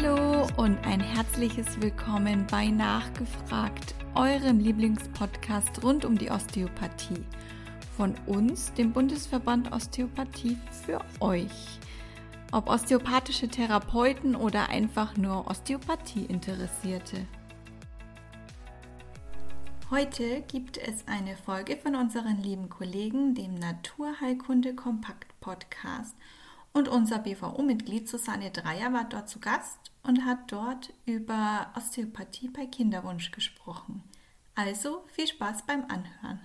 Hallo und ein herzliches Willkommen bei Nachgefragt, eurem Lieblingspodcast rund um die Osteopathie. Von uns, dem Bundesverband Osteopathie, für euch. Ob osteopathische Therapeuten oder einfach nur Osteopathie-Interessierte. Heute gibt es eine Folge von unseren lieben Kollegen, dem Naturheilkunde Kompakt Podcast. Und unser BVO-Mitglied Susanne Dreier war dort zu Gast und hat dort über Osteopathie bei Kinderwunsch gesprochen. Also viel Spaß beim Anhören.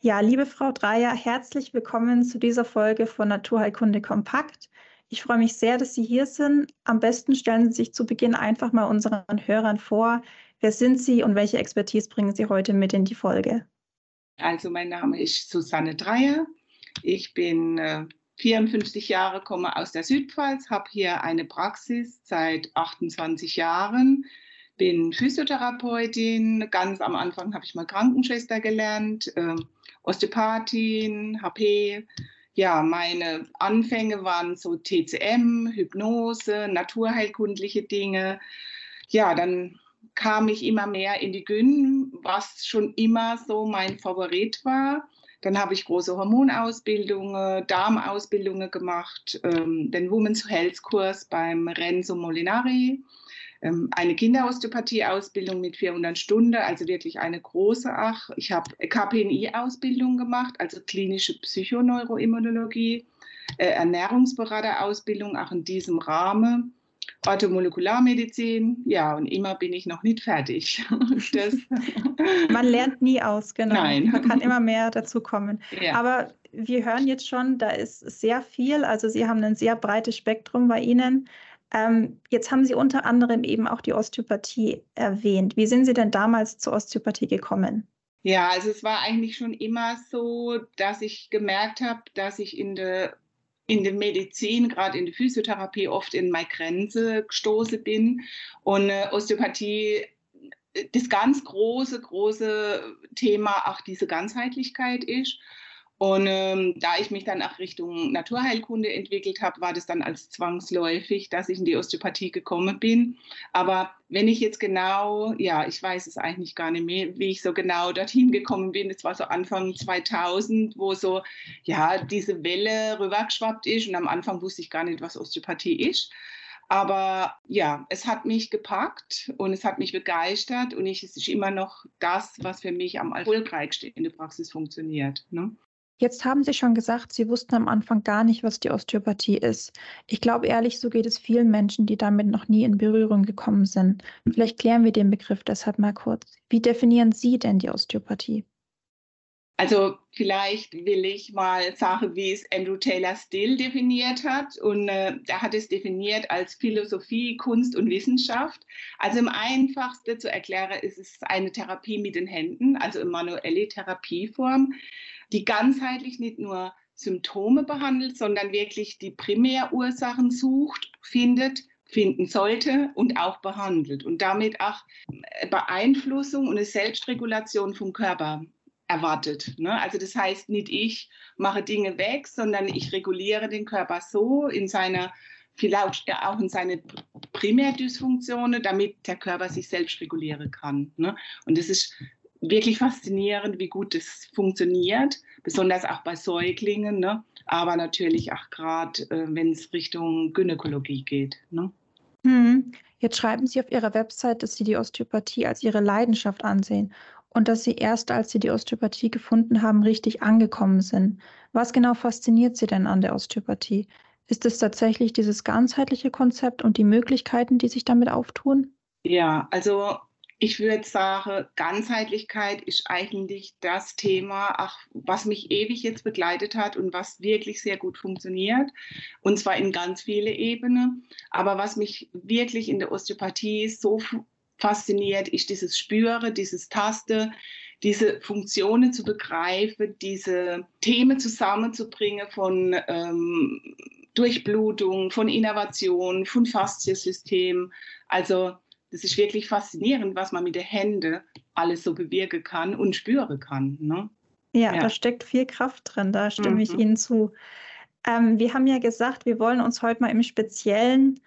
Ja, liebe Frau Dreier, herzlich willkommen zu dieser Folge von Naturheilkunde Kompakt. Ich freue mich sehr, dass Sie hier sind. Am besten stellen Sie sich zu Beginn einfach mal unseren Hörern vor. Wer sind Sie und welche Expertise bringen Sie heute mit in die Folge? Also mein Name ist Susanne Dreier. Ich bin äh, 54 Jahre, komme aus der Südpfalz, habe hier eine Praxis seit 28 Jahren, bin Physiotherapeutin. Ganz am Anfang habe ich mal Krankenschwester gelernt, äh, Osteopathin, HP. Ja, meine Anfänge waren so TCM, Hypnose, naturheilkundliche Dinge. Ja, dann kam ich immer mehr in die Gyn, was schon immer so mein Favorit war. Dann habe ich große Hormonausbildungen, Darmausbildungen gemacht, ähm, den Women's Health Kurs beim Renzo Molinari, ähm, eine Kinderosteopathie-Ausbildung mit 400 Stunden, also wirklich eine große Ach. Ich habe KPNI-Ausbildung gemacht, also klinische Psychoneuroimmunologie, äh, Ernährungsberaterausbildung, auch in diesem Rahmen. Orthomolekularmedizin, ja, und immer bin ich noch nicht fertig. Das Man lernt nie aus, genau. Nein. Man kann immer mehr dazu kommen. Ja. Aber wir hören jetzt schon, da ist sehr viel. Also Sie haben ein sehr breites Spektrum bei Ihnen. Ähm, jetzt haben Sie unter anderem eben auch die Osteopathie erwähnt. Wie sind Sie denn damals zur Osteopathie gekommen? Ja, also es war eigentlich schon immer so, dass ich gemerkt habe, dass ich in der in der Medizin, gerade in der Physiotherapie, oft in meine Grenze gestoßen bin. Und äh, Osteopathie, das ganz große, große Thema auch diese Ganzheitlichkeit ist. Und ähm, da ich mich dann auch Richtung Naturheilkunde entwickelt habe, war das dann als zwangsläufig, dass ich in die Osteopathie gekommen bin. Aber wenn ich jetzt genau, ja, ich weiß es eigentlich gar nicht mehr, wie ich so genau dorthin gekommen bin. Es war so Anfang 2000, wo so, ja, diese Welle rübergeschwappt ist. Und am Anfang wusste ich gar nicht, was Osteopathie ist. Aber ja, es hat mich gepackt und es hat mich begeistert und ich, es ist immer noch das, was für mich am erfolgreichsten in der Praxis funktioniert. Ne? Jetzt haben Sie schon gesagt, Sie wussten am Anfang gar nicht, was die Osteopathie ist. Ich glaube ehrlich, so geht es vielen Menschen, die damit noch nie in Berührung gekommen sind. Vielleicht klären wir den Begriff deshalb mal kurz. Wie definieren Sie denn die Osteopathie? Also vielleicht will ich mal sagen, wie es Andrew Taylor Still definiert hat. Und äh, er hat es definiert als Philosophie, Kunst und Wissenschaft. Also im einfachsten zu erklären ist es eine Therapie mit den Händen, also eine manuelle Therapieform die ganzheitlich nicht nur Symptome behandelt, sondern wirklich die Primärursachen sucht, findet, finden sollte und auch behandelt und damit auch Beeinflussung und eine Selbstregulation vom Körper erwartet. Ne? Also das heißt, nicht ich mache Dinge weg, sondern ich reguliere den Körper so in seiner vielleicht auch in seine Primärdysfunktionen, damit der Körper sich selbst regulieren kann. Ne? Und das ist wirklich faszinierend, wie gut das funktioniert, besonders auch bei Säuglingen, ne? aber natürlich auch gerade, äh, wenn es Richtung Gynäkologie geht. Ne? Hm. Jetzt schreiben Sie auf Ihrer Website, dass Sie die Osteopathie als Ihre Leidenschaft ansehen und dass Sie erst, als Sie die Osteopathie gefunden haben, richtig angekommen sind. Was genau fasziniert Sie denn an der Osteopathie? Ist es tatsächlich dieses ganzheitliche Konzept und die Möglichkeiten, die sich damit auftun? Ja, also ich würde sagen, Ganzheitlichkeit ist eigentlich das Thema, ach, was mich ewig jetzt begleitet hat und was wirklich sehr gut funktioniert. Und zwar in ganz viele Ebenen. Aber was mich wirklich in der Osteopathie so fasziniert, ist dieses Spüren, dieses Taste, diese Funktionen zu begreifen, diese Themen zusammenzubringen von ähm, Durchblutung, von Innovation, von Fasziensystem. Also das ist wirklich faszinierend, was man mit den Händen alles so bewirken kann und spüren kann. Ne? Ja, ja, da steckt viel Kraft drin, da stimme mhm. ich Ihnen zu. Ähm, wir haben ja gesagt, wir wollen uns heute mal im Speziellen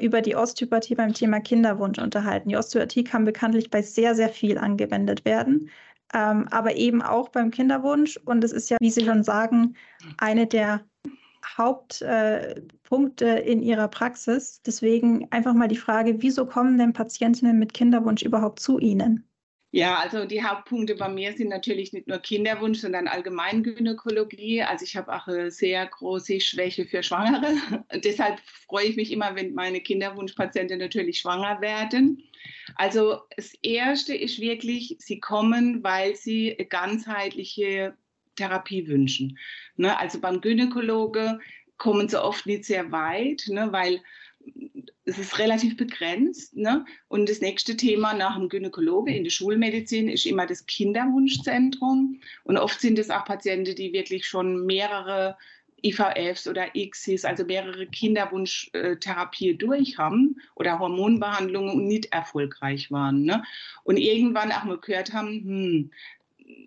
über die Osteopathie beim Thema Kinderwunsch unterhalten. Die Osteopathie kann bekanntlich bei sehr, sehr viel angewendet werden, ähm, aber eben auch beim Kinderwunsch. Und es ist ja, wie Sie schon sagen, eine der Hauptpunkte äh, in Ihrer Praxis. Deswegen einfach mal die Frage, wieso kommen denn Patientinnen mit Kinderwunsch überhaupt zu Ihnen? Ja, also die Hauptpunkte bei mir sind natürlich nicht nur Kinderwunsch, sondern Allgemeingynäkologie. Also ich habe auch eine sehr große Schwäche für Schwangere. Deshalb freue ich mich immer, wenn meine Kinderwunschpatienten natürlich schwanger werden. Also das Erste ist wirklich, sie kommen, weil sie eine ganzheitliche Therapie wünschen. Ne? Also beim Gynäkologe kommen sie oft nicht sehr weit, ne? weil es ist relativ begrenzt. Ne? Und das nächste Thema nach dem Gynäkologe in der Schulmedizin ist immer das Kinderwunschzentrum. Und oft sind es auch Patienten, die wirklich schon mehrere IVFs oder ICSIs, also mehrere Kinderwunschtherapien durch haben oder Hormonbehandlungen und nicht erfolgreich waren. Ne? Und irgendwann auch mal gehört haben, hm,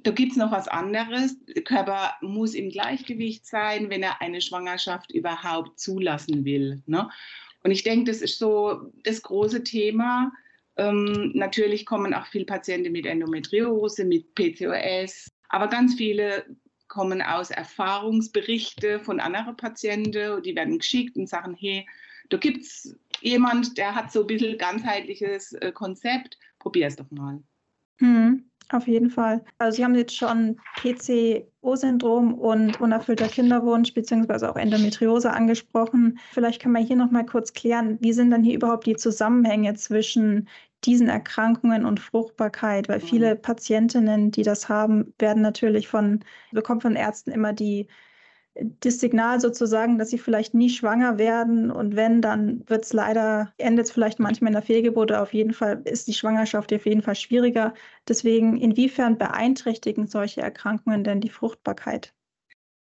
da gibt es noch was anderes. Der Körper muss im Gleichgewicht sein, wenn er eine Schwangerschaft überhaupt zulassen will. Ne? Und ich denke, das ist so das große Thema. Ähm, natürlich kommen auch viele Patienten mit Endometriose, mit PCOS, aber ganz viele kommen aus Erfahrungsberichten von anderen Patienten, die werden geschickt und sagen, hey, da gibt es jemand, der hat so ein bisschen ganzheitliches äh, Konzept, probier es doch mal. Mhm. Auf jeden Fall. Also Sie haben jetzt schon PCO-Syndrom und unerfüllter Kinderwunsch beziehungsweise auch Endometriose angesprochen. Vielleicht können wir hier noch mal kurz klären, wie sind dann hier überhaupt die Zusammenhänge zwischen diesen Erkrankungen und Fruchtbarkeit? Weil viele mhm. Patientinnen, die das haben, werden natürlich von, bekommen von Ärzten immer die das Signal sozusagen, dass sie vielleicht nie schwanger werden und wenn, dann wird es leider, endet es vielleicht manchmal in der Fehlgeburt, auf jeden Fall ist die Schwangerschaft auf jeden Fall schwieriger. Deswegen, inwiefern beeinträchtigen solche Erkrankungen denn die Fruchtbarkeit?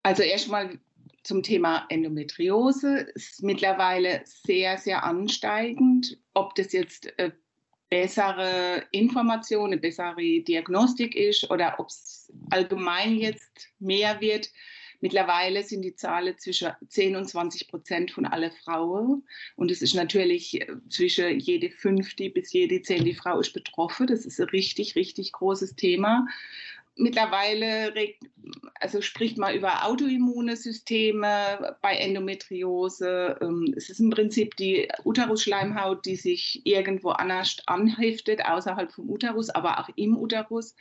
Also erstmal zum Thema Endometriose ist mittlerweile sehr, sehr ansteigend. Ob das jetzt äh, bessere Information, eine bessere Diagnostik ist oder ob es allgemein jetzt mehr wird, Mittlerweile sind die Zahlen zwischen 10 und 20 Prozent von allen Frauen. Und es ist natürlich äh, zwischen jede fünfte bis jede zehnte Frau ist betroffen. Das ist ein richtig, richtig großes Thema. Mittlerweile also spricht man über autoimmune Systeme bei Endometriose. Ähm, es ist im Prinzip die Uterusschleimhaut, die sich irgendwo anders anheftet, außerhalb vom Uterus, aber auch im Uterus.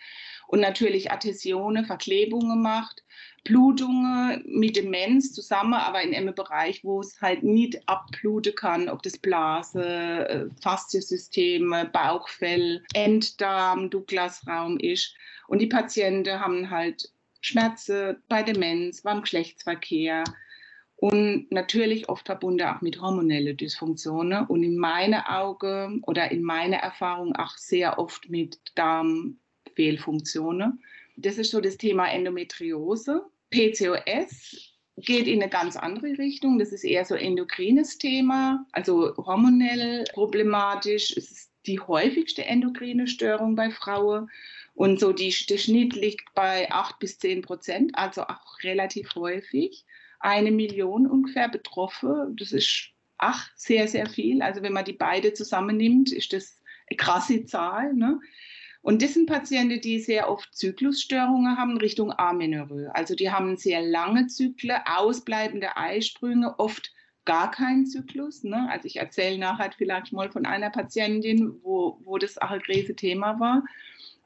Und natürlich Adhäsionen, Verklebungen macht. Blutungen mit Demenz zusammen, aber in einem Bereich, wo es halt nicht abbluten kann, ob das Blase, äh, Fasziensysteme, Bauchfell, Enddarm, Douglasraum ist. Und die Patienten haben halt Schmerzen bei Demenz, beim Geschlechtsverkehr und natürlich oft verbunden auch mit hormonellen Dysfunktionen und in meinen Augen oder in meiner Erfahrung auch sehr oft mit Darmfehlfunktionen. Das ist so das Thema Endometriose. PCOS geht in eine ganz andere Richtung. Das ist eher so endokrines Thema, also hormonell problematisch. Es ist die häufigste endokrine Störung bei Frauen. Und so die, der Schnitt liegt bei 8 bis 10 Prozent, also auch relativ häufig. Eine Million ungefähr betroffen. Das ist ach, sehr, sehr viel. Also wenn man die beide zusammennimmt, ist das eine krasse Zahl. Ne? Und das sind Patienten, die sehr oft Zyklusstörungen haben Richtung Amenorrhoe. Also die haben sehr lange Zyklen, ausbleibende Eisprünge, oft gar keinen Zyklus. Ne? Also ich erzähle nachher vielleicht mal von einer Patientin, wo, wo das großes Thema war.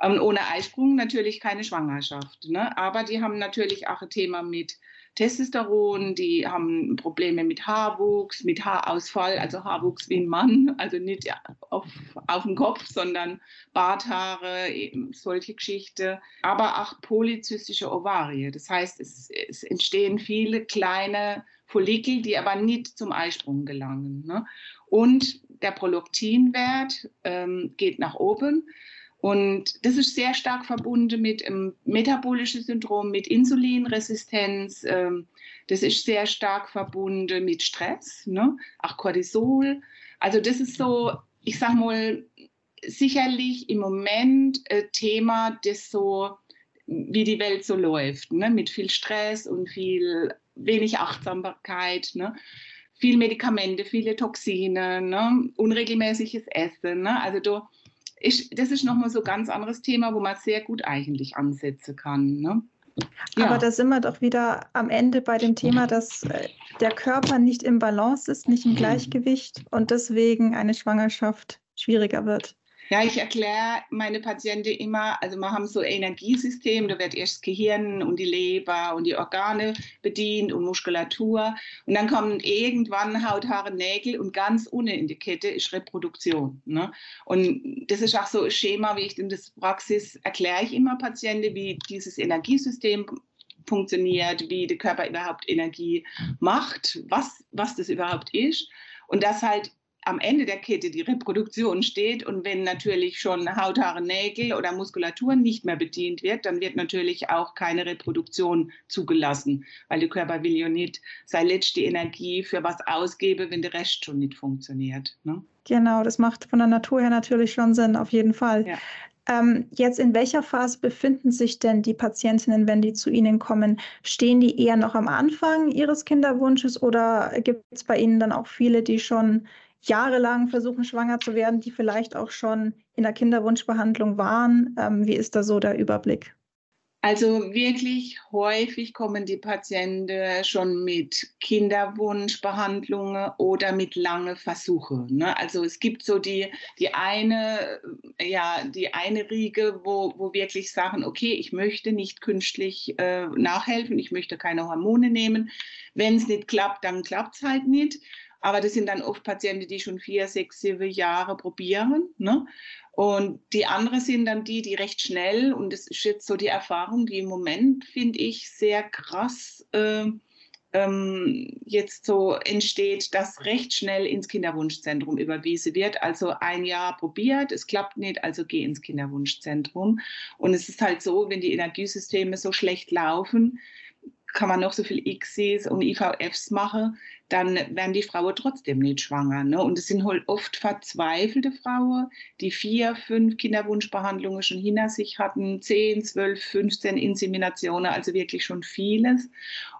Ähm, ohne Eisprung natürlich keine Schwangerschaft. Ne? Aber die haben natürlich auch ein Thema mit Testosteron, die haben Probleme mit Haarwuchs, mit Haarausfall, also Haarwuchs wie ein Mann, also nicht auf, auf dem Kopf, sondern Barthaare, solche Geschichten, aber auch polyzystische Ovarie. Das heißt, es, es entstehen viele kleine Follikel, die aber nicht zum Eisprung gelangen. Ne? Und der Prolaktinwert ähm, geht nach oben. Und das ist sehr stark verbunden mit einem metabolischen Syndrom, mit Insulinresistenz. Ähm, das ist sehr stark verbunden mit Stress, ne? auch Cortisol. Also das ist so, ich sag mal, sicherlich im Moment ein Thema, das so, wie die Welt so läuft, ne? mit viel Stress und viel wenig Achtsamkeit. Ne? viel Medikamente, viele Toxine, ne? unregelmäßiges Essen. Ne? Also du, ich, das ist nochmal so ein ganz anderes Thema, wo man sehr gut eigentlich ansetzen kann. Ne? Ja. Aber da sind wir doch wieder am Ende bei dem Thema, dass äh, der Körper nicht im Balance ist, nicht im Gleichgewicht und deswegen eine Schwangerschaft schwieriger wird. Ja, ich erkläre meine Patienten immer, also wir haben so ein Energiesystem, da wird erst das Gehirn und die Leber und die Organe bedient und Muskulatur. Und dann kommen irgendwann Haut, Haare, Nägel und ganz unten in die Kette ist Reproduktion. Ne? Und das ist auch so ein Schema, wie ich in der Praxis erkläre ich immer Patienten, wie dieses Energiesystem funktioniert, wie der Körper überhaupt Energie macht, was, was das überhaupt ist. Und dass halt am Ende der Kette die Reproduktion steht und wenn natürlich schon Haut, Haare, Nägel oder Muskulatur nicht mehr bedient wird, dann wird natürlich auch keine Reproduktion zugelassen, weil der Körper will ja nicht seine letzte Energie für was ausgeben, wenn der Rest schon nicht funktioniert. Ne? Genau, das macht von der Natur her natürlich schon Sinn, auf jeden Fall. Ja. Ähm, jetzt in welcher Phase befinden sich denn die Patientinnen, wenn die zu Ihnen kommen? Stehen die eher noch am Anfang Ihres Kinderwunsches oder gibt es bei Ihnen dann auch viele, die schon jahrelang versuchen, schwanger zu werden, die vielleicht auch schon in der Kinderwunschbehandlung waren? Ähm, wie ist da so der Überblick? Also wirklich häufig kommen die Patienten schon mit Kinderwunschbehandlungen oder mit langen Versuchen. Ne? Also es gibt so die, die eine, ja, die eine Riege, wo, wo wirklich sagen, okay, ich möchte nicht künstlich äh, nachhelfen, ich möchte keine Hormone nehmen. Wenn es nicht klappt, dann klappt es halt nicht. Aber das sind dann oft Patienten, die schon vier, sechs, sieben Jahre probieren. Ne? Und die anderen sind dann die, die recht schnell, und das ist jetzt so die Erfahrung, die im Moment, finde ich, sehr krass äh, ähm, jetzt so entsteht, dass recht schnell ins Kinderwunschzentrum überwiesen wird. Also ein Jahr probiert, es klappt nicht, also geh ins Kinderwunschzentrum. Und es ist halt so, wenn die Energiesysteme so schlecht laufen, kann man noch so viel ICSIs und IVFs machen, dann werden die Frauen trotzdem nicht schwanger. Ne? Und es sind halt oft verzweifelte Frauen, die vier, fünf Kinderwunschbehandlungen schon hinter sich hatten, zehn, zwölf, 15 Inseminationen, also wirklich schon vieles.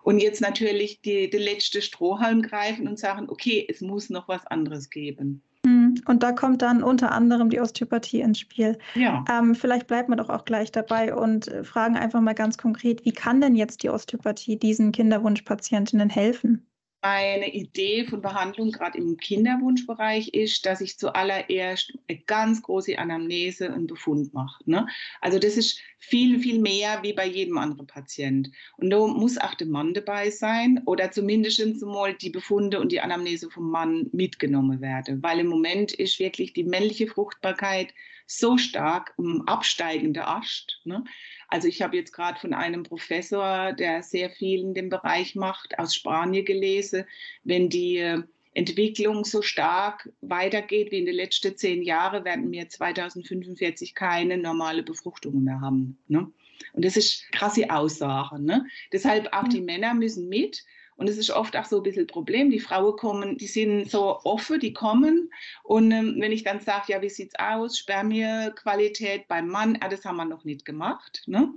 Und jetzt natürlich die, die letzte Strohhalm greifen und sagen, okay, es muss noch was anderes geben. Hm, und da kommt dann unter anderem die Osteopathie ins Spiel. Ja. Ähm, vielleicht bleibt man doch auch gleich dabei und äh, fragen einfach mal ganz konkret, wie kann denn jetzt die Osteopathie diesen Kinderwunschpatientinnen helfen? Meine Idee von Behandlung gerade im Kinderwunschbereich ist, dass ich zuallererst eine ganz große Anamnese und Befund mache. Ne? Also das ist viel, viel mehr wie bei jedem anderen Patient. Und da muss auch der Mann dabei sein oder zumindest mal die Befunde und die Anamnese vom Mann mitgenommen werden. Weil im Moment ist wirklich die männliche Fruchtbarkeit so stark im absteigenden Ast. Ne? Also ich habe jetzt gerade von einem Professor, der sehr viel in dem Bereich macht, aus Spanien gelesen, wenn die äh, Entwicklung so stark weitergeht wie in den letzten zehn Jahren, werden wir 2045 keine normale Befruchtung mehr haben. Ne? Und das ist krasse Aussage. Ne? Deshalb auch die Männer müssen mit. Und es ist oft auch so ein bisschen ein Problem. Die Frauen kommen, die sind so offen, die kommen. Und ähm, wenn ich dann sage, ja, wie sieht es aus? Spermierqualität beim Mann, ah, das haben wir noch nicht gemacht. Ne?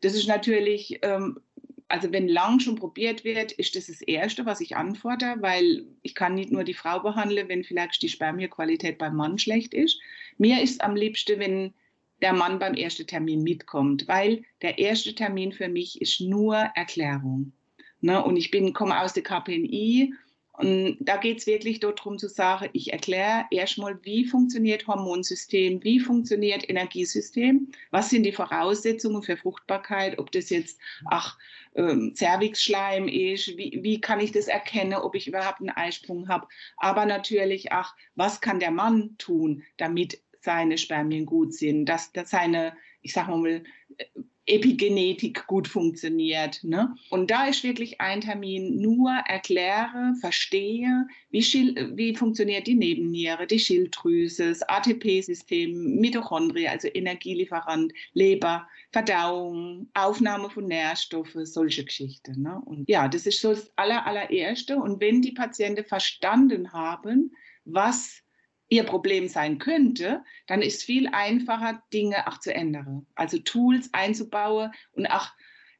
Das ist natürlich, ähm, also wenn lang schon probiert wird, ist das das Erste, was ich antworte, weil ich kann nicht nur die Frau behandeln, wenn vielleicht die Spermierqualität beim Mann schlecht ist. Mir ist am liebsten, wenn der Mann beim ersten Termin mitkommt, weil der erste Termin für mich ist nur Erklärung. Ne? Und ich bin, komme aus der KPNI und da geht es wirklich darum zu sagen, ich erkläre erstmal, wie funktioniert Hormonsystem, wie funktioniert Energiesystem, was sind die Voraussetzungen für Fruchtbarkeit, ob das jetzt, ach, ähm, Cervixschleim ist, wie, wie kann ich das erkennen, ob ich überhaupt einen Eisprung habe, aber natürlich, ach, was kann der Mann tun, damit seine Spermien gut sind, dass, dass seine, ich sage mal, Epigenetik gut funktioniert. Ne? Und da ist wirklich ein Termin nur erkläre, verstehe, wie, wie funktioniert die Nebenniere, die Schilddrüse, das ATP-System, Mitochondrie, also Energielieferant, Leber, Verdauung, Aufnahme von Nährstoffen, solche Geschichten. Ne? Und ja, das ist so das aller, allererste. Und wenn die Patienten verstanden haben, was ihr Problem sein könnte, dann ist viel einfacher, Dinge auch zu ändern. Also Tools einzubauen und auch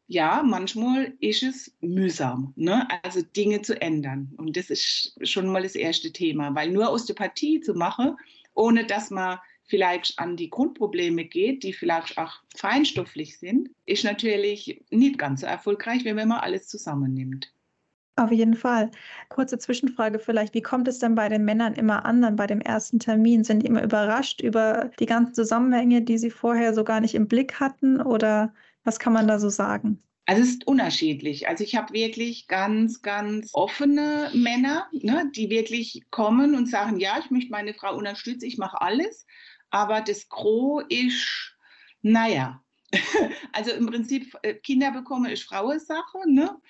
ja, manchmal ist es mühsam, ne? also Dinge zu ändern. Und das ist schon mal das erste Thema, weil nur Osteopathie zu machen, ohne dass man vielleicht an die Grundprobleme geht, die vielleicht auch feinstofflich sind, ist natürlich nicht ganz so erfolgreich, wenn man alles zusammennimmt. Auf jeden Fall. Kurze Zwischenfrage vielleicht. Wie kommt es denn bei den Männern immer an, dann bei dem ersten Termin? Sind die immer überrascht über die ganzen Zusammenhänge, die sie vorher so gar nicht im Blick hatten? Oder was kann man da so sagen? Also es ist unterschiedlich. Also ich habe wirklich ganz, ganz offene Männer, ne, die wirklich kommen und sagen, ja, ich möchte meine Frau unterstützen, ich mache alles. Aber das Gros ist, naja, also im Prinzip äh, Kinder bekommen ist Frauensache, ne?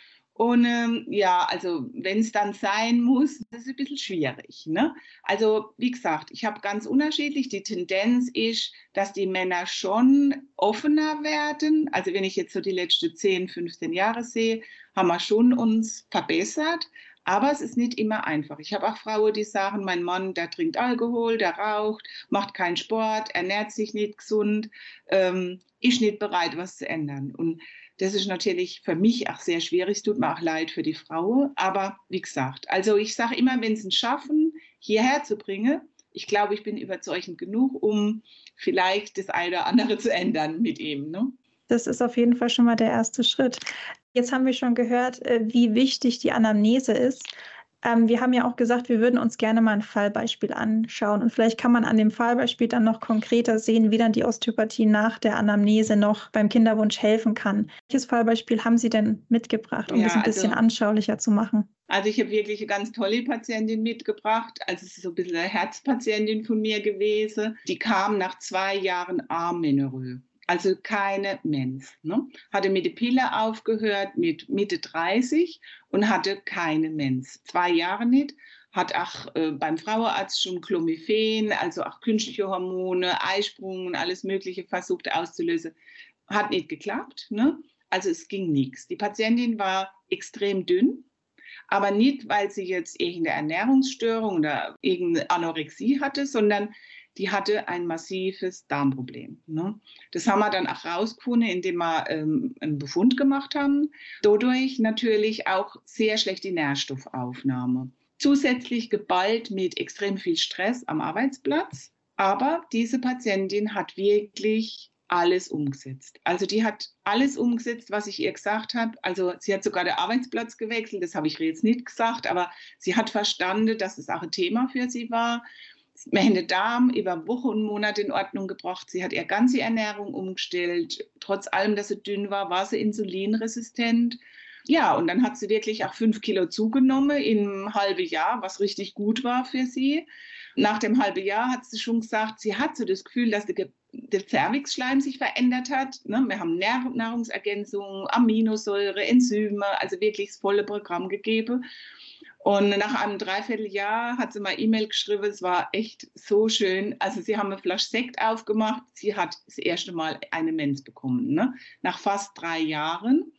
Und ähm, ja, also wenn es dann sein muss, das ist ein bisschen schwierig. Ne? Also wie gesagt, ich habe ganz unterschiedlich. Die Tendenz ist, dass die Männer schon offener werden. Also wenn ich jetzt so die letzten 10, 15 Jahre sehe, haben wir schon uns verbessert. Aber es ist nicht immer einfach. Ich habe auch Frauen, die sagen, mein Mann, der trinkt Alkohol, der raucht, macht keinen Sport, ernährt sich nicht gesund, ähm, ist nicht bereit, was zu ändern. Und das ist natürlich für mich auch sehr schwierig. Es tut mir auch leid für die Frau. Aber wie gesagt, also ich sage immer, wenn sie es schaffen, hierher zu bringen, ich glaube, ich bin überzeugend genug, um vielleicht das eine oder andere zu ändern mit ihm. Ne? Das ist auf jeden Fall schon mal der erste Schritt. Jetzt haben wir schon gehört, äh, wie wichtig die Anamnese ist. Ähm, wir haben ja auch gesagt, wir würden uns gerne mal ein Fallbeispiel anschauen. Und vielleicht kann man an dem Fallbeispiel dann noch konkreter sehen, wie dann die Osteopathie nach der Anamnese noch beim Kinderwunsch helfen kann. Welches Fallbeispiel haben Sie denn mitgebracht, um ja, das ein bisschen also, anschaulicher zu machen? Also ich habe wirklich eine ganz tolle Patientin mitgebracht. Also es ist so ein bisschen eine Herzpatientin von mir gewesen. Die kam nach zwei Jahren Armmenorrhoe also keine Mens. Ne? Hatte mit der Pille aufgehört mit Mitte 30 und hatte keine Mens. Zwei Jahre nicht. Hat auch äh, beim Frauenarzt schon Clomiphen, also auch künstliche Hormone, Eisprung und alles Mögliche versucht auszulösen. Hat nicht geklappt. Ne? Also es ging nichts. Die Patientin war extrem dünn, aber nicht, weil sie jetzt irgendeine Ernährungsstörung oder irgendeine Anorexie hatte, sondern die hatte ein massives Darmproblem. Ne? Das haben wir dann auch rausgefunden, indem wir ähm, einen Befund gemacht haben. Dadurch natürlich auch sehr schlechte Nährstoffaufnahme. Zusätzlich geballt mit extrem viel Stress am Arbeitsplatz. Aber diese Patientin hat wirklich alles umgesetzt. Also die hat alles umgesetzt, was ich ihr gesagt habe. Also sie hat sogar den Arbeitsplatz gewechselt, das habe ich ihr jetzt nicht gesagt, aber sie hat verstanden, dass es auch ein Thema für sie war. Meine Darm über Wochen und Monate in Ordnung gebracht. Sie hat ihre ganze Ernährung umgestellt. Trotz allem, dass sie dünn war, war sie insulinresistent. Ja, und dann hat sie wirklich auch fünf Kilo zugenommen im halben Jahr, was richtig gut war für sie. Nach dem halben Jahr hat sie schon gesagt, sie hat so das Gefühl, dass der, der Cervixschleim sich verändert hat. Ne? Wir haben Nahrungsergänzungen, Aminosäure, Enzyme, also wirklich das volle Programm gegeben. Und nach einem Dreivierteljahr hat sie mal E-Mail geschrieben, es war echt so schön. Also sie haben eine Flasche Sekt aufgemacht, sie hat das erste Mal eine Mens bekommen, ne? nach fast drei Jahren.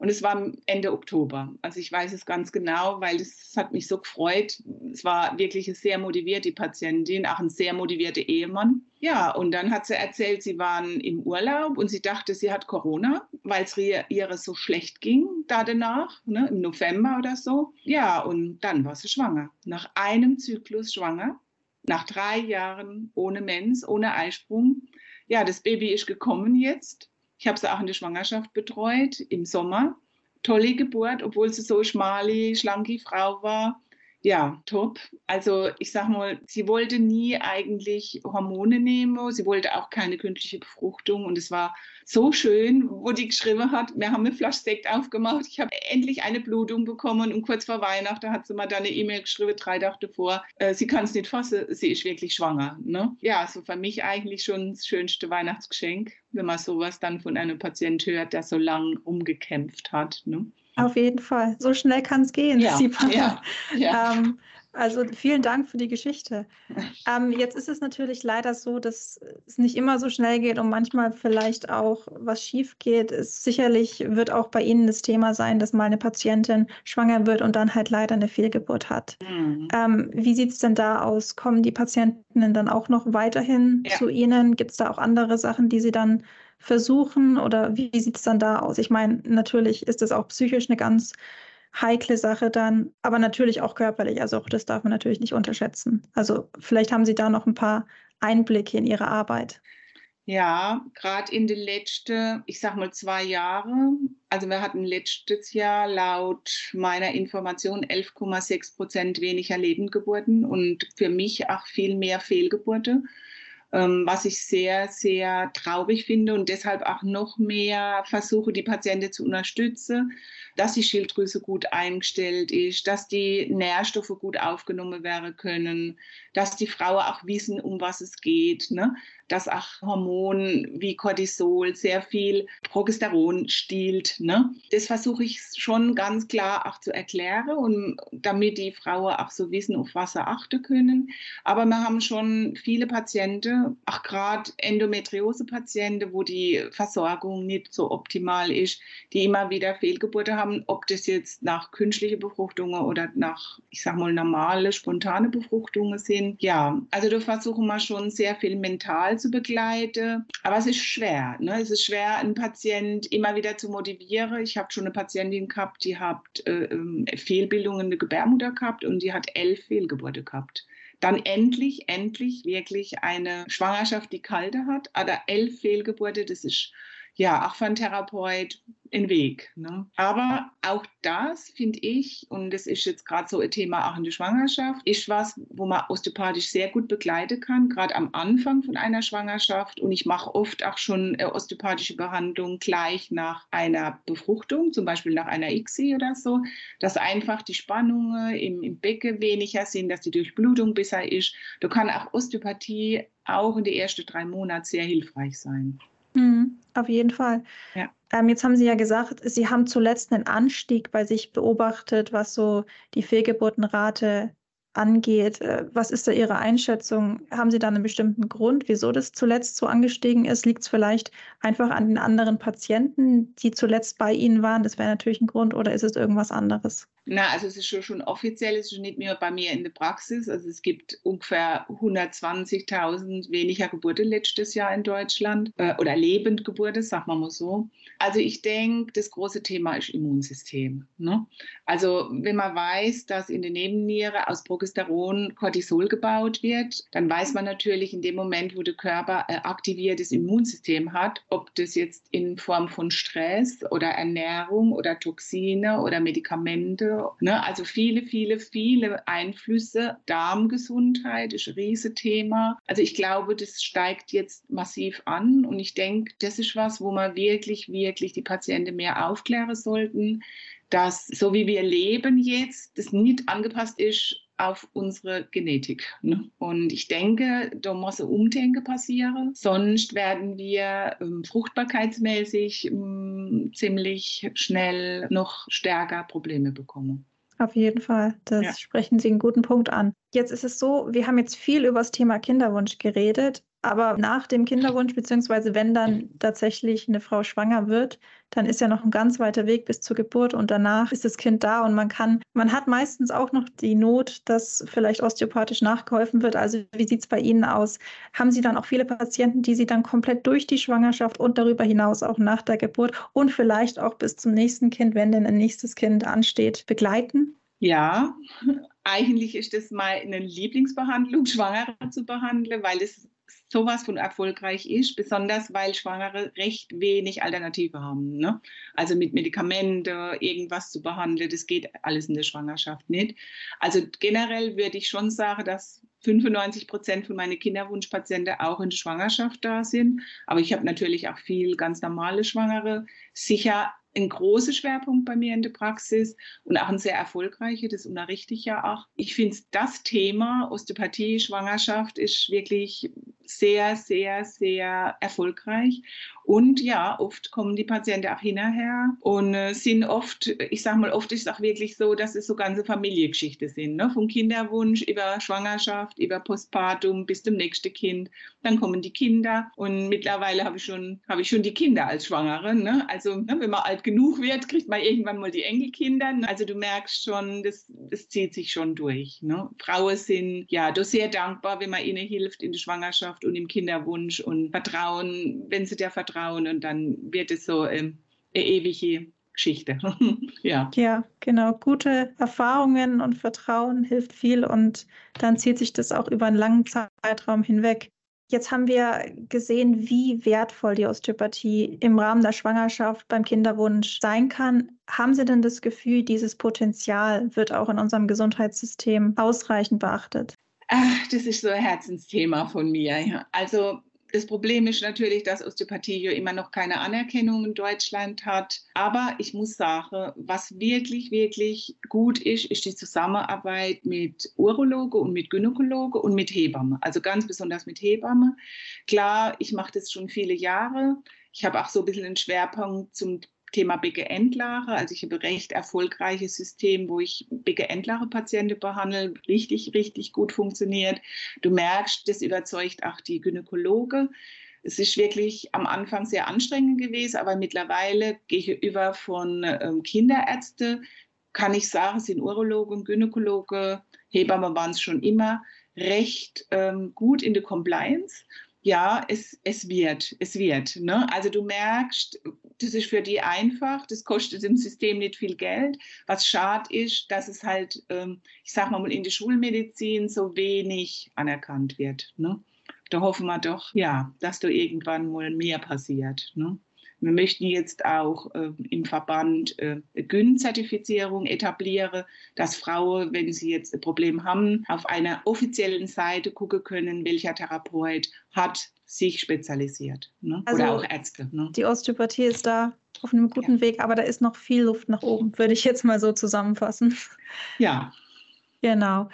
Und es war Ende Oktober. Also ich weiß es ganz genau, weil es hat mich so gefreut. Es war wirklich eine sehr motivierte Patientin, auch ein sehr motivierter Ehemann. Ja, und dann hat sie erzählt, sie waren im Urlaub und sie dachte, sie hat Corona, weil es ihr, so schlecht ging da danach, ne, im November oder so. Ja, und dann war sie schwanger. Nach einem Zyklus schwanger, nach drei Jahren ohne Mens, ohne Eisprung. Ja, das Baby ist gekommen jetzt ich habe sie auch in der Schwangerschaft betreut im Sommer. Tolle Geburt, obwohl sie so schmale, schlanke Frau war. Ja, top. Also ich sag mal, sie wollte nie eigentlich Hormone nehmen, sie wollte auch keine künstliche Befruchtung und es war so schön, wo die geschrieben hat, wir haben eine Flasche Sekt aufgemacht, ich habe endlich eine Blutung bekommen und kurz vor Weihnachten hat sie mal dann eine E-Mail geschrieben, drei Tage davor, äh, sie kann es nicht fassen, sie ist wirklich schwanger. Ne? Ja, so für mich eigentlich schon das schönste Weihnachtsgeschenk, wenn man sowas dann von einem Patienten hört, der so lange umgekämpft hat. Ne? Auf jeden Fall. So schnell kann es gehen, ja, ja, ja. Ähm, also vielen Dank für die Geschichte. Ähm, jetzt ist es natürlich leider so, dass es nicht immer so schnell geht und manchmal vielleicht auch was schief geht. Es sicherlich wird auch bei Ihnen das Thema sein, dass mal eine Patientin schwanger wird und dann halt leider eine Fehlgeburt hat. Mhm. Ähm, wie sieht es denn da aus? Kommen die Patientinnen dann auch noch weiterhin ja. zu Ihnen? Gibt es da auch andere Sachen, die Sie dann versuchen oder wie sieht es dann da aus? Ich meine, natürlich ist das auch psychisch eine ganz heikle Sache dann, aber natürlich auch körperlich. Also auch das darf man natürlich nicht unterschätzen. Also vielleicht haben Sie da noch ein paar Einblicke in Ihre Arbeit. Ja, gerade in den letzten, ich sag mal zwei Jahre. Also wir hatten letztes Jahr laut meiner Information 11,6 Prozent weniger Lebendgeburten und für mich auch viel mehr Fehlgeburte. Ähm, was ich sehr, sehr traurig finde und deshalb auch noch mehr versuche, die Patienten zu unterstützen, dass die Schilddrüse gut eingestellt ist, dass die Nährstoffe gut aufgenommen werden können, dass die Frauen auch wissen, um was es geht. Ne? dass auch Hormon wie Cortisol sehr viel Progesteron stiehlt. Ne? Das versuche ich schon ganz klar auch zu erklären und damit die Frauen auch so wissen, auf was sie achten können. Aber wir haben schon viele Patienten, auch gerade Endometriose-Patienten, wo die Versorgung nicht so optimal ist, die immer wieder Fehlgeburten haben, ob das jetzt nach künstlichen Befruchtungen oder nach, ich sag mal, normale, spontane Befruchtungen sind. Ja, also da versuchen wir schon sehr viel mental zu begleiten. Aber es ist schwer. Ne? Es ist schwer, einen Patient immer wieder zu motivieren. Ich habe schon eine Patientin gehabt, die hat äh, ähm, Fehlbildungen in der Gebärmutter gehabt und die hat elf Fehlgeburten gehabt dann endlich, endlich wirklich eine Schwangerschaft, die kalte hat, aber elf Fehlgeburten, das ist ja auch für einen Therapeut ein Weg. Ne? Aber auch das finde ich, und das ist jetzt gerade so ein Thema auch in der Schwangerschaft, ist was, wo man osteopathisch sehr gut begleiten kann, gerade am Anfang von einer Schwangerschaft. Und ich mache oft auch schon osteopathische Behandlung gleich nach einer Befruchtung, zum Beispiel nach einer ICSI oder so, dass einfach die Spannungen im, im Becken weniger sind, dass die Durchblutung besser ist. Da kann auch Osteopathie auch in den ersten drei Monaten sehr hilfreich sein. Mhm, auf jeden Fall. Ja. Ähm, jetzt haben Sie ja gesagt, Sie haben zuletzt einen Anstieg bei sich beobachtet, was so die Fehlgeburtenrate angeht. Äh, was ist da Ihre Einschätzung? Haben Sie da einen bestimmten Grund, wieso das zuletzt so angestiegen ist? Liegt es vielleicht einfach an den anderen Patienten, die zuletzt bei Ihnen waren? Das wäre natürlich ein Grund. Oder ist es irgendwas anderes? Na, also es ist schon, schon offiziell, es ist nicht mehr bei mir in der Praxis. Also es gibt ungefähr 120.000 weniger Geburten letztes Jahr in Deutschland äh, oder Lebendgeburten, sagen wir mal so. Also ich denke, das große Thema ist Immunsystem. Ne? Also wenn man weiß, dass in der Nebenniere aus Progesteron Cortisol gebaut wird, dann weiß man natürlich in dem Moment, wo der Körper ein aktiviertes Immunsystem hat, ob das jetzt in Form von Stress oder Ernährung oder Toxine oder Medikamente Ne? Also viele, viele, viele Einflüsse. Darmgesundheit ist ein Riesenthema. Also ich glaube, das steigt jetzt massiv an und ich denke, das ist was, wo wir wirklich, wirklich die Patienten mehr aufklären sollten, dass so wie wir leben jetzt, das nicht angepasst ist auf unsere Genetik. Ne? Und ich denke, da muss ein Umdenken passieren. Sonst werden wir ähm, fruchtbarkeitsmäßig ähm, ziemlich schnell noch stärker Probleme bekommen. Auf jeden Fall. Das ja. sprechen Sie einen guten Punkt an. Jetzt ist es so, wir haben jetzt viel über das Thema Kinderwunsch geredet. Aber nach dem Kinderwunsch, beziehungsweise wenn dann tatsächlich eine Frau schwanger wird, dann ist ja noch ein ganz weiter Weg bis zur Geburt und danach ist das Kind da und man kann, man hat meistens auch noch die Not, dass vielleicht osteopathisch nachgeholfen wird. Also wie sieht es bei Ihnen aus? Haben Sie dann auch viele Patienten, die Sie dann komplett durch die Schwangerschaft und darüber hinaus auch nach der Geburt und vielleicht auch bis zum nächsten Kind, wenn denn ein nächstes Kind ansteht, begleiten? Ja, eigentlich ist das meine Lieblingsbehandlung, Schwangere zu behandeln, weil es sowas von erfolgreich ist, besonders weil Schwangere recht wenig Alternative haben. Ne? Also mit Medikamenten irgendwas zu behandeln, das geht alles in der Schwangerschaft nicht. Also generell würde ich schon sagen, dass 95 Prozent von meinen Kinderwunschpatienten auch in der Schwangerschaft da sind. Aber ich habe natürlich auch viel ganz normale Schwangere. Sicher ein großer Schwerpunkt bei mir in der Praxis und auch ein sehr erfolgreicher, das unterrichte ich ja auch. Ich finde, das Thema Osteopathie, Schwangerschaft ist wirklich sehr, sehr, sehr erfolgreich. Und ja, oft kommen die Patienten auch hinterher und äh, sind oft, ich sage mal, oft ist es auch wirklich so, dass es so ganze Familiengeschichte sind. Ne? Vom Kinderwunsch über Schwangerschaft, über Postpartum bis zum nächsten Kind. Dann kommen die Kinder und mittlerweile habe ich schon, habe ich schon die Kinder als Schwangere. Ne? Also ne, wenn man alt genug wird, kriegt man irgendwann mal die Enkelkinder. Ne? Also du merkst schon, das, das zieht sich schon durch. Ne? Frauen sind ja doch sehr dankbar, wenn man ihnen hilft in der Schwangerschaft Schwangerschaft und im Kinderwunsch und Vertrauen, wenn sie dir vertrauen und dann wird es so ähm, eine ewige Geschichte. ja. Ja, genau. Gute Erfahrungen und Vertrauen hilft viel und dann zieht sich das auch über einen langen Zeitraum hinweg. Jetzt haben wir gesehen, wie wertvoll die Osteopathie im Rahmen der Schwangerschaft beim Kinderwunsch sein kann. Haben Sie denn das Gefühl, dieses Potenzial wird auch in unserem Gesundheitssystem ausreichend beachtet? Ach, das ist so ein Herzensthema von mir. Also das Problem ist natürlich, dass Osteopathie ja immer noch keine Anerkennung in Deutschland hat. Aber ich muss sagen, was wirklich, wirklich gut ist, ist die Zusammenarbeit mit Urologe und mit Gynäkologe und mit Hebamme. Also ganz besonders mit Hebamme. Klar, ich mache das schon viele Jahre. Ich habe auch so ein bisschen einen Schwerpunkt zum Thema Bigge-Endlache. Also ich habe ein recht erfolgreiches System, wo ich Bigge-Endlache-Patienten behandle, richtig, richtig gut funktioniert. Du merkst, das überzeugt auch die Gynäkologe. Es ist wirklich am Anfang sehr anstrengend gewesen, aber mittlerweile gehe ich über von ähm, Kinderärzte, kann ich sagen, sind Urologe und Gynäkologe, Hebamme waren es schon immer, recht ähm, gut in der Compliance ja, es, es wird, es wird. Ne? Also du merkst, das ist für die einfach, das kostet im System nicht viel Geld. Was schade ist, dass es halt, ähm, ich sag mal, in der Schulmedizin so wenig anerkannt wird. Ne? Da hoffen wir doch, ja, dass da irgendwann mal mehr passiert. Ne? Wir möchten jetzt auch äh, im Verband äh, GYN-Zertifizierung etablieren, dass Frauen, wenn sie jetzt ein Problem haben, auf einer offiziellen Seite gucken können, welcher Therapeut hat sich spezialisiert. Ne? Also Oder auch Ärzte. Ne? Die Osteopathie ist da auf einem guten ja. Weg, aber da ist noch viel Luft nach oben, würde ich jetzt mal so zusammenfassen. Ja. Genau.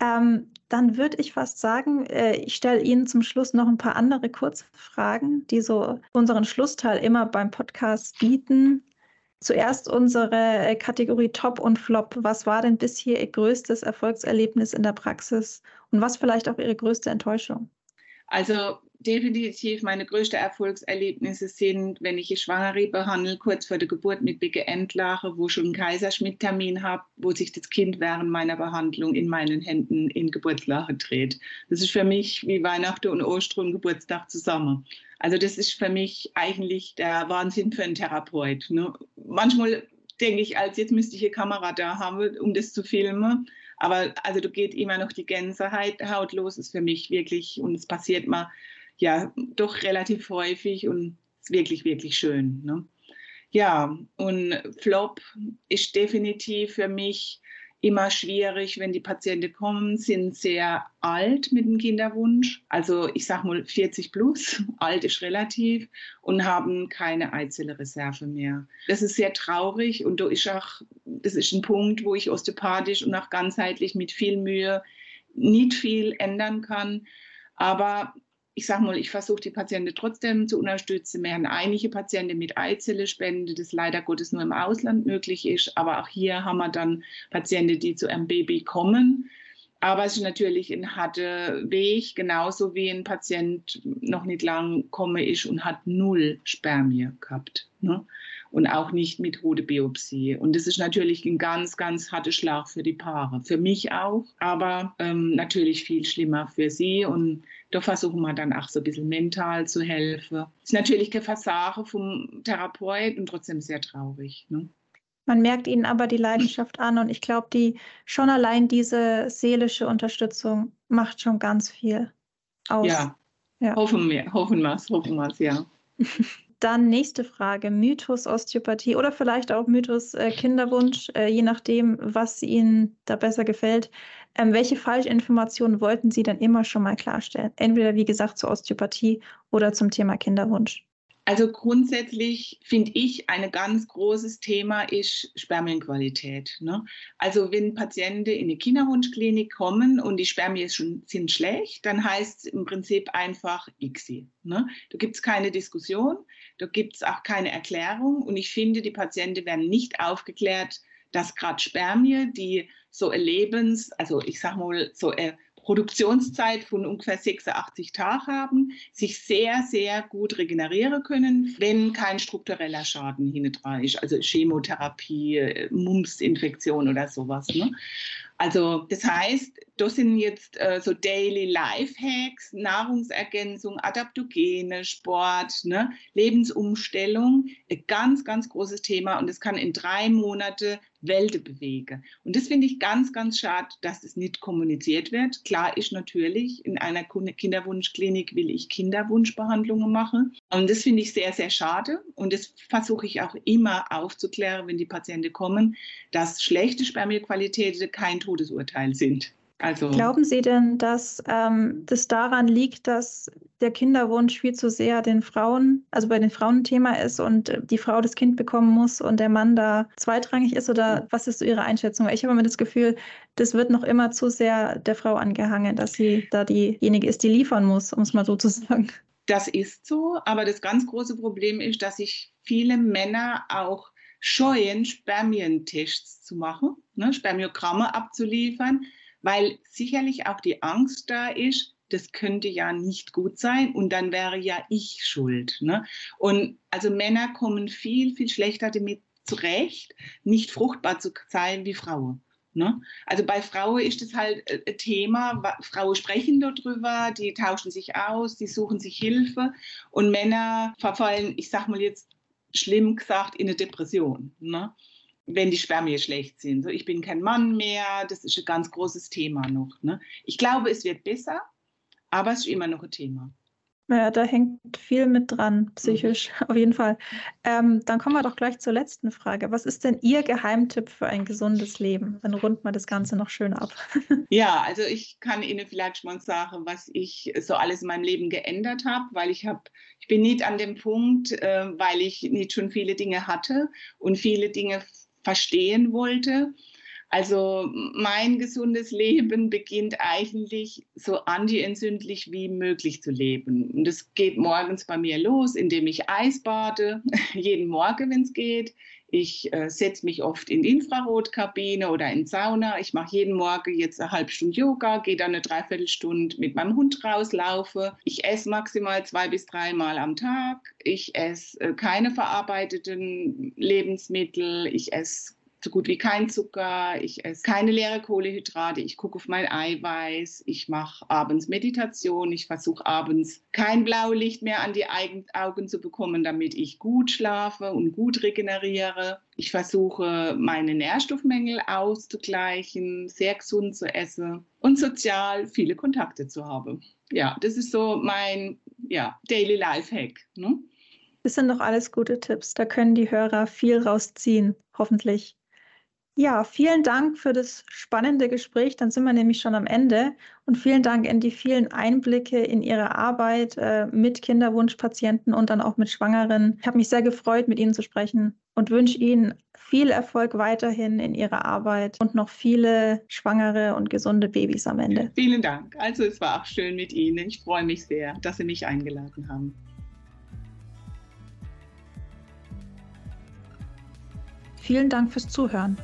Ähm, dann würde ich fast sagen, äh, ich stelle Ihnen zum Schluss noch ein paar andere kurze Fragen, die so unseren Schlussteil immer beim Podcast bieten. Zuerst unsere äh, Kategorie Top und Flop. Was war denn bisher Ihr größtes Erfolgserlebnis in der Praxis und was vielleicht auch Ihre größte Enttäuschung? Also definitiv meine größten Erfolgserlebnisse sind, wenn ich eine Schwangere behandle, kurz vor der Geburt mit Bicke Endlache, wo schon einen Kaiserschmidt-Termin habe, wo sich das Kind während meiner Behandlung in meinen Händen in Geburtslache dreht. Das ist für mich wie Weihnachten und Ostern und Geburtstag zusammen. Also das ist für mich eigentlich der Wahnsinn für einen Therapeut. Ne? Manchmal denke ich, als jetzt müsste ich eine Kamera da haben, um das zu filmen. Aber also da geht immer noch die Gänsehaut los, ist für mich wirklich, und es passiert mal ja doch relativ häufig und wirklich, wirklich schön. Ne? Ja, und Flop ist definitiv für mich immer schwierig, wenn die Patienten kommen, sind sehr alt mit dem Kinderwunsch, also ich sage mal 40 plus, alt ist relativ, und haben keine Eizellenreserve mehr. Das ist sehr traurig und da ist auch, das ist ein Punkt, wo ich osteopathisch und auch ganzheitlich mit viel Mühe nicht viel ändern kann. Aber ich sage mal, ich versuche die Patienten trotzdem zu unterstützen. Wir haben einige Patienten mit Eizellespende, das leider Gottes nur im Ausland möglich ist. Aber auch hier haben wir dann Patienten, die zu einem Baby kommen. Aber es ist natürlich ein harter Weg, genauso wie ein Patient noch nicht lang komme ist und hat null Spermie gehabt. Ne? und auch nicht mit Hodebiopsie. Und das ist natürlich ein ganz, ganz harter Schlag für die Paare. Für mich auch, aber ähm, natürlich viel schlimmer für sie. Und da versuchen wir dann auch so ein bisschen mental zu helfen. Ist natürlich kein Versagen vom Therapeut und trotzdem sehr traurig. Ne? Man merkt ihnen aber die Leidenschaft an und ich glaube, die schon allein diese seelische Unterstützung macht schon ganz viel aus. Ja, ja. hoffen wir, hoffen wir es, hoffen wir es, ja. Dann nächste Frage, Mythos Osteopathie oder vielleicht auch Mythos äh, Kinderwunsch, äh, je nachdem, was Ihnen da besser gefällt. Ähm, welche Falschinformationen wollten Sie denn immer schon mal klarstellen? Entweder, wie gesagt, zur Osteopathie oder zum Thema Kinderwunsch. Also grundsätzlich finde ich, ein ganz großes Thema ist Spermienqualität. Ne? Also wenn Patienten in die Kinderwunschklinik kommen und die Spermien sind schlecht, dann heißt es im Prinzip einfach ICSI. Ne? Da gibt es keine Diskussion, da gibt es auch keine Erklärung und ich finde, die Patienten werden nicht aufgeklärt, dass gerade Spermien, die so Lebens, also ich sage mal so Produktionszeit von ungefähr 86 Tagen haben, sich sehr, sehr gut regenerieren können, wenn kein struktureller Schaden hinten ist, also Chemotherapie, Mumps-Infektion oder sowas. Ne? Also das heißt, das sind jetzt äh, so Daily Life Hacks, Nahrungsergänzung, Adaptogene, Sport, ne? Lebensumstellung, ein ganz, ganz großes Thema und es kann in drei Monate Welten bewegen. Und das finde ich ganz, ganz schade, dass es nicht kommuniziert wird. Klar ist natürlich, in einer Kinderwunschklinik will ich Kinderwunschbehandlungen machen. Und das finde ich sehr, sehr schade. Und das versuche ich auch immer aufzuklären, wenn die Patienten kommen, dass schlechte Spermierqualitäten kein Todesurteil sind. Also, Glauben Sie denn, dass ähm, das daran liegt, dass der Kinderwunsch viel zu sehr den Frauen, also bei den Frauen ein Thema ist und die Frau das Kind bekommen muss und der Mann da zweitrangig ist? Oder was ist so Ihre Einschätzung? Ich habe immer das Gefühl, das wird noch immer zu sehr der Frau angehangen, dass sie da diejenige ist, die liefern muss, um es mal so zu sagen. Das ist so, aber das ganz große Problem ist, dass sich viele Männer auch scheuen, Spermientests zu machen, ne, Spermiogramme abzuliefern weil sicherlich auch die Angst da ist, das könnte ja nicht gut sein und dann wäre ja ich schuld. Ne? Und also Männer kommen viel, viel schlechter damit zurecht, nicht fruchtbar zu sein wie Frauen. Ne? Also bei Frauen ist das halt äh, ein Thema, Frauen sprechen darüber, die tauschen sich aus, die suchen sich Hilfe und Männer verfallen, ich sag mal jetzt schlimm gesagt, in eine Depression. Ne? Wenn die Spermien schlecht sind. So, ich bin kein Mann mehr, das ist ein ganz großes Thema noch. Ne? Ich glaube, es wird besser, aber es ist immer noch ein Thema. Ja, da hängt viel mit dran, psychisch, mhm. auf jeden Fall. Ähm, dann kommen wir doch gleich zur letzten Frage. Was ist denn Ihr Geheimtipp für ein gesundes Leben? Dann runden wir das Ganze noch schön ab. Ja, also ich kann Ihnen vielleicht mal sagen, was ich so alles in meinem Leben geändert habe, weil ich habe, ich bin nicht an dem Punkt, äh, weil ich nicht schon viele Dinge hatte und viele Dinge verstehen wollte. Also mein gesundes Leben beginnt eigentlich so antientzündlich wie möglich zu leben. Und es geht morgens bei mir los, indem ich Eis bade, jeden Morgen, wenn es geht. Ich äh, setze mich oft in Infrarotkabine oder in Sauna. Ich mache jeden Morgen jetzt eine halbe Stunde Yoga, gehe dann eine Dreiviertelstunde mit meinem Hund rauslaufe. Ich esse maximal zwei bis dreimal am Tag. Ich esse äh, keine verarbeiteten Lebensmittel. Ich esse so gut wie kein Zucker, ich esse keine leere Kohlehydrate, ich gucke auf mein Eiweiß, ich mache abends Meditation, ich versuche abends kein Blaulicht mehr an die Augen zu bekommen, damit ich gut schlafe und gut regeneriere. Ich versuche meine Nährstoffmängel auszugleichen, sehr gesund zu essen und sozial viele Kontakte zu haben. Ja, das ist so mein ja, Daily Life Hack. Ne? Das sind doch alles gute Tipps. Da können die Hörer viel rausziehen, hoffentlich. Ja, vielen Dank für das spannende Gespräch. Dann sind wir nämlich schon am Ende. Und vielen Dank in die vielen Einblicke in Ihre Arbeit äh, mit Kinderwunschpatienten und dann auch mit Schwangeren. Ich habe mich sehr gefreut, mit Ihnen zu sprechen und wünsche Ihnen viel Erfolg weiterhin in Ihrer Arbeit und noch viele schwangere und gesunde Babys am Ende. Vielen Dank. Also es war auch schön mit Ihnen. Ich freue mich sehr, dass Sie mich eingeladen haben. Vielen Dank fürs Zuhören.